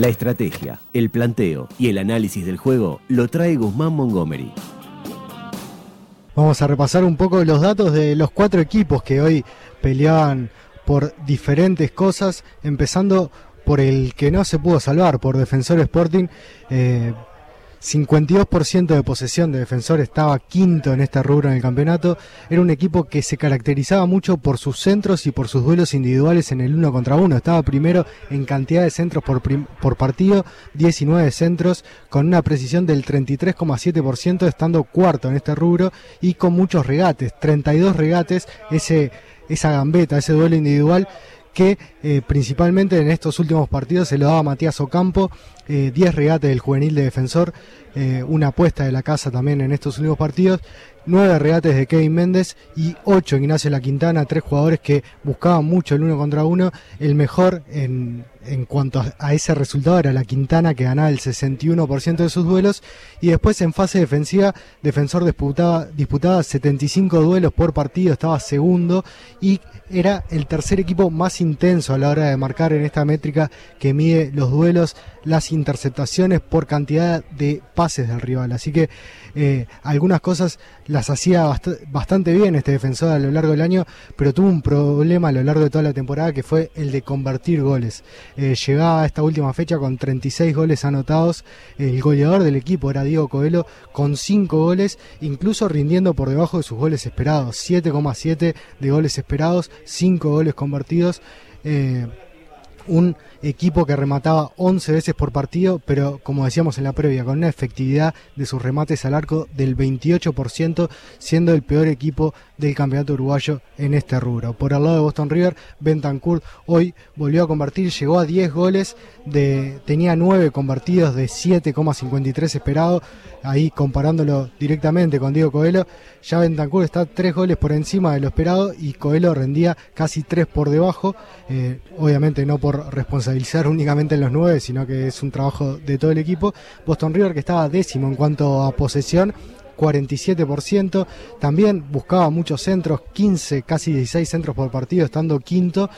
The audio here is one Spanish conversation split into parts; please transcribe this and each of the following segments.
La estrategia, el planteo y el análisis del juego lo trae Guzmán Montgomery. Vamos a repasar un poco los datos de los cuatro equipos que hoy peleaban por diferentes cosas, empezando por el que no se pudo salvar, por Defensor Sporting. Eh, 52% de posesión de defensor, estaba quinto en este rubro en el campeonato. Era un equipo que se caracterizaba mucho por sus centros y por sus duelos individuales en el uno contra uno. Estaba primero en cantidad de centros por, partido, 19 centros, con una precisión del 33,7%, estando cuarto en este rubro y con muchos regates, 32 regates, ese, esa gambeta, ese duelo individual que eh, principalmente en estos últimos partidos se lo daba Matías Ocampo, 10 eh, regates del juvenil de defensor, eh, una apuesta de la casa también en estos últimos partidos, 9 regates de Kevin Méndez y 8 Ignacio La Quintana, tres jugadores que buscaban mucho el uno contra uno, el mejor en, en cuanto a, ese resultado era La Quintana que ganaba el 61% de sus duelos. Y después en fase defensiva Defensor disputaba, disputaba 75 duelos por partido, estaba segundo y era el tercer equipo más intenso a la hora de marcar en esta métrica que mide los duelos, las interceptaciones por cantidad de pases del rival. Así que eh, algunas cosas las hacía bastante bien este defensor a lo largo del año, pero tuvo un problema a lo largo de toda la temporada que fue el de convertir goles. Eh, llegaba a esta última fecha con 36 goles anotados. El goleador del equipo era Diego Coelho con 5 goles, incluso rindiendo por debajo de sus goles esperados. 7,7 de goles esperados, 5 goles convertidos. Eh, un equipo que remataba 11 veces por partido, pero como decíamos en la previa, con una efectividad de sus remates al arco del 28%, siendo el peor equipo del campeonato uruguayo en este rubro. Por el lado de Boston River, Bentancur hoy volvió a convertir, llegó a 10 goles, tenía 9 convertidos de 7,53 esperado, ahí comparándolo directamente con Diego Coelho, ya Bentancur está 3 goles por encima de lo esperado y Coelho rendía casi 3 por debajo, eh, obviamente no por responsabilizar únicamente en los 9, sino que es un trabajo de todo el equipo. Boston River que estaba décimo en cuanto a posesión, 47%. También buscaba muchos centros, 15, casi 16 centros por partido, estando quinto.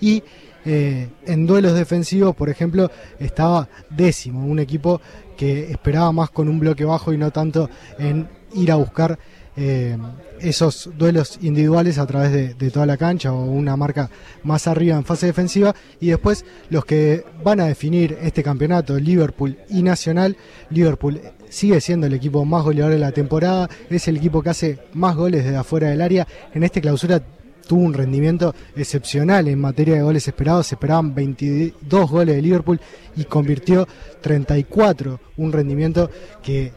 Y eh, en duelos defensivos, por ejemplo, estaba décimo, un equipo que esperaba más con un bloque bajo y no tanto en ir a buscar eh, esos duelos individuales a través de, toda la cancha o una marca más arriba en fase defensiva. Y después los que van a definir este campeonato, Liverpool y Nacional, Liverpool sigue siendo el equipo más goleador de la temporada, es el equipo que hace más goles desde afuera del área, en esta clausura tuvo un rendimiento excepcional en materia de goles esperados. Se esperaban 22 goles de Liverpool y convirtió 34, un rendimiento que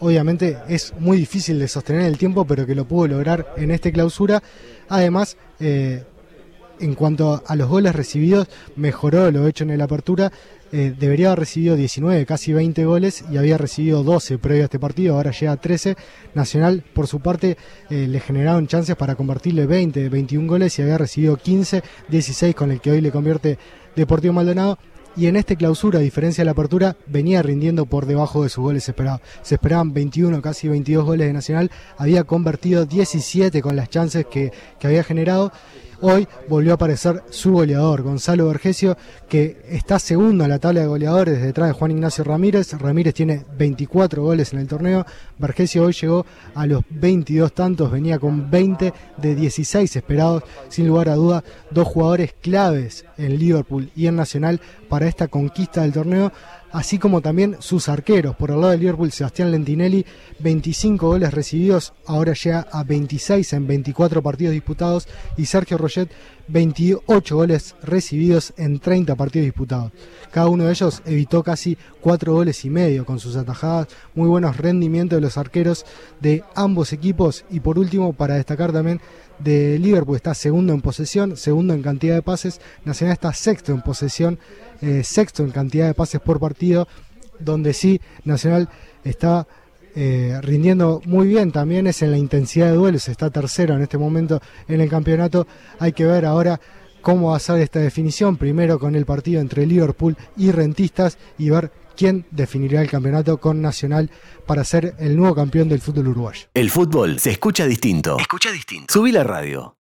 obviamente es muy difícil de sostener el tiempo, pero que lo pudo lograr en esta clausura. Además, eh, en cuanto a los goles recibidos, mejoró lo hecho en la apertura. Eh, debería haber recibido 19, casi 20 goles y había recibido 12 previo a este partido, ahora llega a 13. Nacional, por su parte, eh, le generaron chances para convertirle 20, 21 goles y había recibido 15, 16 con el que hoy le convierte Deportivo Maldonado y en este clausura, a diferencia de la apertura, venía rindiendo por debajo de sus goles esperados. Se esperaban 21, casi 22 goles de Nacional, había convertido 17 con las chances que, que había generado Hoy volvió a aparecer su goleador, Gonzalo Vergesio, que está segundo en la tabla de goleadores detrás de Juan Ignacio Ramírez. Ramírez tiene 24 goles en el torneo. Vergesio hoy llegó a los 22 tantos, venía con 20 de 16 esperados. Sin lugar a duda, dos jugadores claves en Liverpool y en Nacional para esta conquista del torneo así como también sus arqueros. Por el lado de Liverpool, Sebastián Lentinelli, 25 goles recibidos, ahora llega a 26 en 24 partidos disputados, y Sergio Roget, 28 goles recibidos en 30 partidos disputados. Cada uno de ellos evitó casi 4 goles y medio con sus atajadas, muy buenos rendimientos de los arqueros de ambos equipos, y por último, para destacar también de Liverpool está segundo en posesión, segundo en cantidad de pases, Nacional está sexto en posesión, eh, sexto en cantidad de pases por partido, donde sí Nacional está eh, rindiendo muy bien también es en la intensidad de duelos, está tercero en este momento en el campeonato, hay que ver ahora cómo va a ser esta definición, primero con el partido entre Liverpool y Rentistas y ver quién definirá el campeonato con Nacional para ser el nuevo campeón del fútbol uruguayo. El fútbol se escucha distinto. Escucha distinto. Subí la radio.